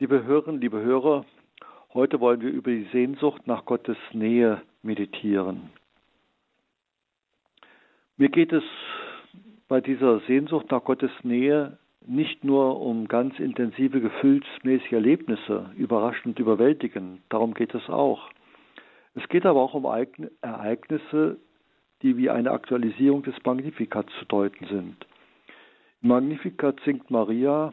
Liebe Hörerinnen, liebe Hörer, heute wollen wir über die Sehnsucht nach Gottes Nähe meditieren. Mir geht es bei dieser Sehnsucht nach Gottes Nähe nicht nur um ganz intensive gefühlsmäßige Erlebnisse, überraschend überwältigend, darum geht es auch. Es geht aber auch um Ereignisse, die wie eine Aktualisierung des Magnifikats zu deuten sind. Im Magnificat singt Maria,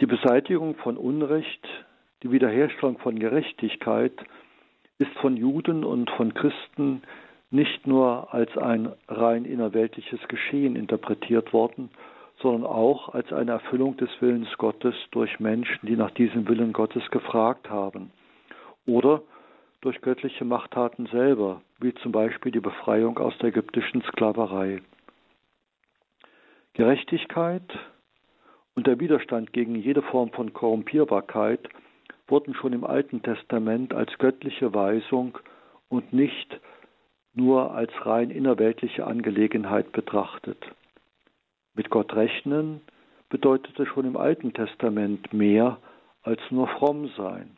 Die Beseitigung von Unrecht, die Wiederherstellung von Gerechtigkeit ist von Juden und von Christen nicht nur als ein rein innerweltliches Geschehen interpretiert worden, sondern auch als eine Erfüllung des Willens Gottes durch Menschen, die nach diesem Willen Gottes gefragt haben. Oder durch göttliche Machttaten selber, wie zum Beispiel die Befreiung aus der ägyptischen Sklaverei. Gerechtigkeit und der Widerstand gegen jede Form von Korrumpierbarkeit wurden schon im Alten Testament als göttliche Weisung und nicht nur als rein innerweltliche Angelegenheit betrachtet. Mit Gott rechnen bedeutete schon im Alten Testament mehr als nur fromm sein.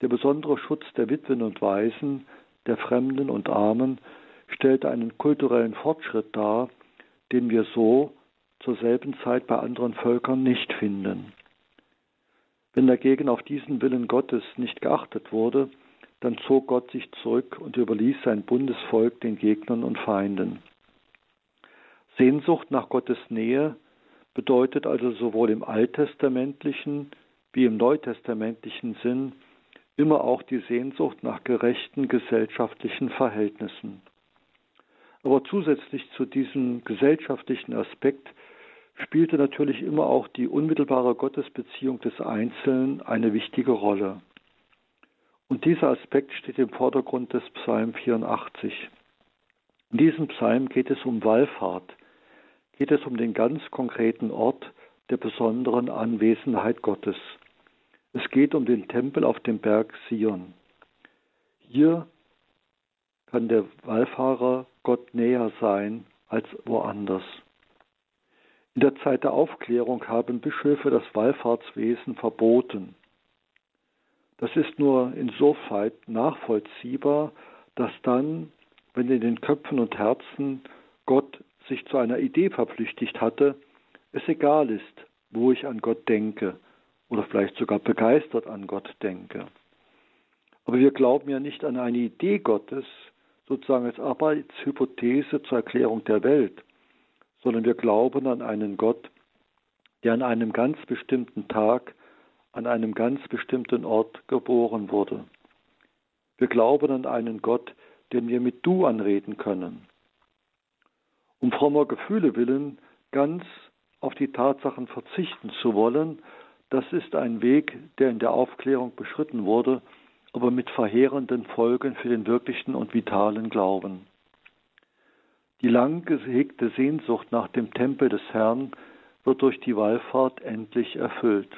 Der besondere Schutz der Witwen und Waisen, der Fremden und Armen stellte einen kulturellen Fortschritt dar, den wir so zur selben Zeit bei anderen Völkern nicht finden. Wenn dagegen auf diesen Willen Gottes nicht geachtet wurde, dann zog Gott sich zurück und überließ sein Bundesvolk den Gegnern und Feinden. Sehnsucht nach Gottes Nähe bedeutet also sowohl im alttestamentlichen wie im neutestamentlichen Sinn immer auch die Sehnsucht nach gerechten gesellschaftlichen Verhältnissen. Aber zusätzlich zu diesem gesellschaftlichen Aspekt spielte natürlich immer auch die unmittelbare Gottesbeziehung des Einzelnen eine wichtige Rolle. Und dieser Aspekt steht im Vordergrund des Psalm 84. In diesem Psalm geht es um Wallfahrt, geht es um den ganz konkreten Ort der besonderen Anwesenheit Gottes. Es geht um den Tempel auf dem Berg Sion. Hier kann der Wallfahrer Gott näher sein als woanders. In der Zeit der Aufklärung haben Bischöfe das Wallfahrtswesen verboten. Das ist nur insoweit nachvollziehbar, dass dann, wenn in den Köpfen und Herzen Gott sich zu einer Idee verpflichtigt hatte, es egal ist, wo ich an Gott denke oder vielleicht sogar begeistert an Gott denke. Aber wir glauben ja nicht an eine Idee Gottes, sozusagen als Arbeitshypothese zur Erklärung der Welt, sondern wir glauben an einen Gott, der an einem ganz bestimmten Tag, an einem ganz bestimmten Ort geboren wurde. Wir glauben an einen Gott, den wir mit Du anreden können. Um frommer Gefühle willen ganz auf die Tatsachen verzichten zu wollen, das ist ein Weg, der in der Aufklärung beschritten wurde, aber mit verheerenden Folgen für den wirklichen und vitalen Glauben. Die lang gehegte Sehnsucht nach dem Tempel des Herrn wird durch die Wallfahrt endlich erfüllt.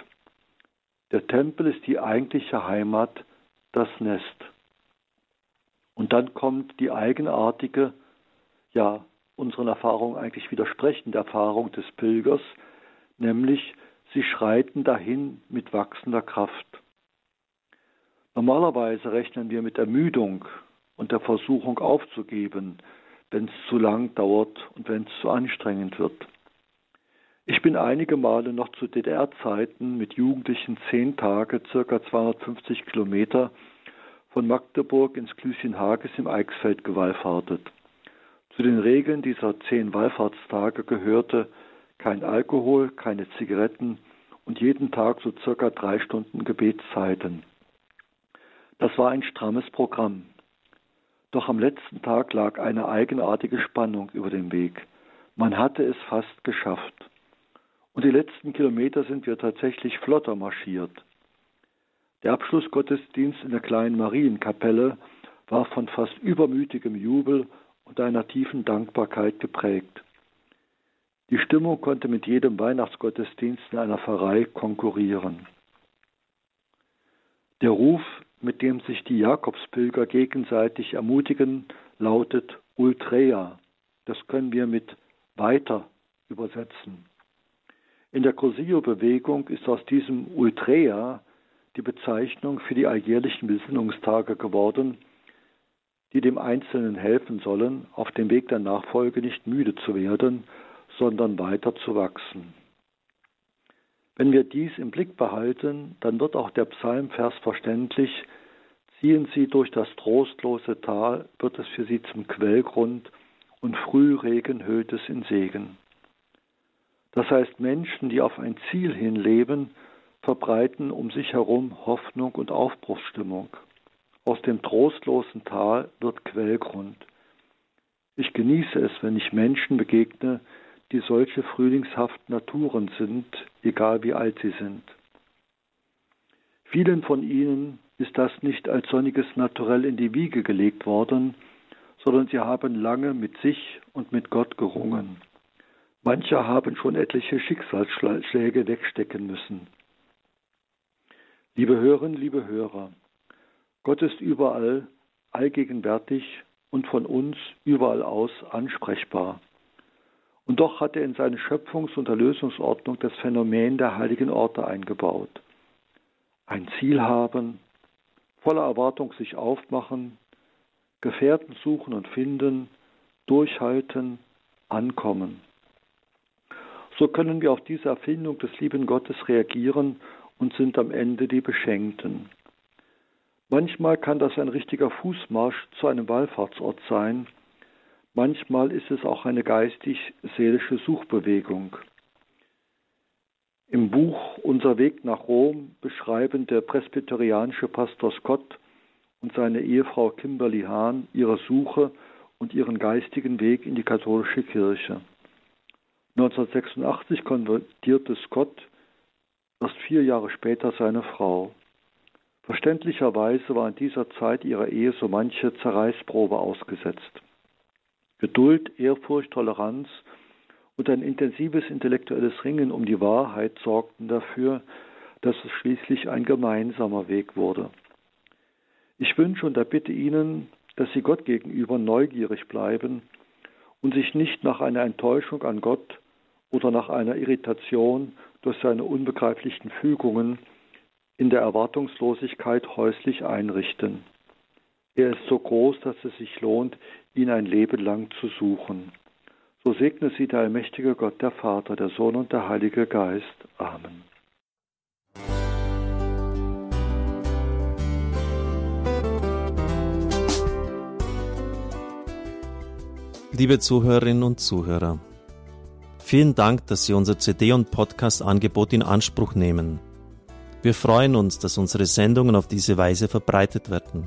Der Tempel ist die eigentliche Heimat, das Nest. Und dann kommt die eigenartige, ja, unseren Erfahrungen eigentlich widersprechende Erfahrung des Pilgers, nämlich sie schreiten dahin mit wachsender Kraft. Normalerweise rechnen wir mit Ermüdung und der Versuchung aufzugeben, wenn es zu lang dauert und wenn es zu anstrengend wird. Ich bin einige Male noch zu DDR-Zeiten mit Jugendlichen zehn Tage, circa 250 Kilometer, von Magdeburg ins Klüschenhages im Eichsfeld gewallfahrtet. Zu den Regeln dieser zehn Wallfahrtstage gehörte kein Alkohol, keine Zigaretten und jeden Tag so circa drei Stunden Gebetszeiten. Das war ein strammes Programm. Doch am letzten Tag lag eine eigenartige Spannung über dem Weg. Man hatte es fast geschafft. Und die letzten Kilometer sind wir tatsächlich flotter marschiert. Der Abschlussgottesdienst in der kleinen Marienkapelle war von fast übermütigem Jubel und einer tiefen Dankbarkeit geprägt. Die Stimmung konnte mit jedem Weihnachtsgottesdienst in einer Pfarrei konkurrieren. Der Ruf, mit dem sich die Jakobspilger gegenseitig ermutigen, lautet Ultrea. Das können wir mit weiter übersetzen. In der Cosio-Bewegung ist aus diesem Ultrea die Bezeichnung für die alljährlichen Besinnungstage geworden, die dem Einzelnen helfen sollen, auf dem Weg der Nachfolge nicht müde zu werden, sondern weiter zu wachsen. Wenn wir dies im Blick behalten, dann wird auch der Psalmvers verständlich, ziehen sie durch das trostlose Tal, wird es für sie zum Quellgrund und Frühregen hüllt es in Segen. Das heißt, Menschen, die auf ein Ziel hin leben, verbreiten um sich herum Hoffnung und Aufbruchsstimmung. Aus dem trostlosen Tal wird Quellgrund. Ich genieße es, wenn ich Menschen begegne, die solche frühlingshaften Naturen sind, egal wie alt sie sind. Vielen von ihnen ist das nicht als sonniges Naturell in die Wiege gelegt worden, sondern sie haben lange mit sich und mit Gott gerungen. Manche haben schon etliche Schicksalsschläge wegstecken müssen. Liebe Hörerinnen, liebe Hörer, Gott ist überall allgegenwärtig und von uns überall aus ansprechbar. Und doch hat er in seine Schöpfungs- und Erlösungsordnung das Phänomen der heiligen Orte eingebaut. Ein Ziel haben, voller Erwartung sich aufmachen, Gefährten suchen und finden, durchhalten, ankommen. So können wir auf diese Erfindung des lieben Gottes reagieren und sind am Ende die Beschenkten. Manchmal kann das ein richtiger Fußmarsch zu einem Wallfahrtsort sein, Manchmal ist es auch eine geistig-seelische Suchbewegung. Im Buch Unser Weg nach Rom beschreiben der presbyterianische Pastor Scott und seine Ehefrau Kimberly Hahn ihre Suche und ihren geistigen Weg in die katholische Kirche. 1986 konvertierte Scott, erst vier Jahre später seine Frau. Verständlicherweise war in dieser Zeit ihrer Ehe so manche Zerreißprobe ausgesetzt. Geduld, Ehrfurcht, Toleranz und ein intensives intellektuelles Ringen um die Wahrheit sorgten dafür, dass es schließlich ein gemeinsamer Weg wurde. Ich wünsche und erbitte Ihnen, dass Sie Gott gegenüber neugierig bleiben und sich nicht nach einer Enttäuschung an Gott oder nach einer Irritation durch seine unbegreiflichen Fügungen in der Erwartungslosigkeit häuslich einrichten. Er ist so groß, dass es sich lohnt, ihn ein Leben lang zu suchen. So segne sie der allmächtige Gott, der Vater, der Sohn und der Heilige Geist. Amen. Liebe Zuhörerinnen und Zuhörer, vielen Dank, dass Sie unser CD- und Podcast-Angebot in Anspruch nehmen. Wir freuen uns, dass unsere Sendungen auf diese Weise verbreitet werden.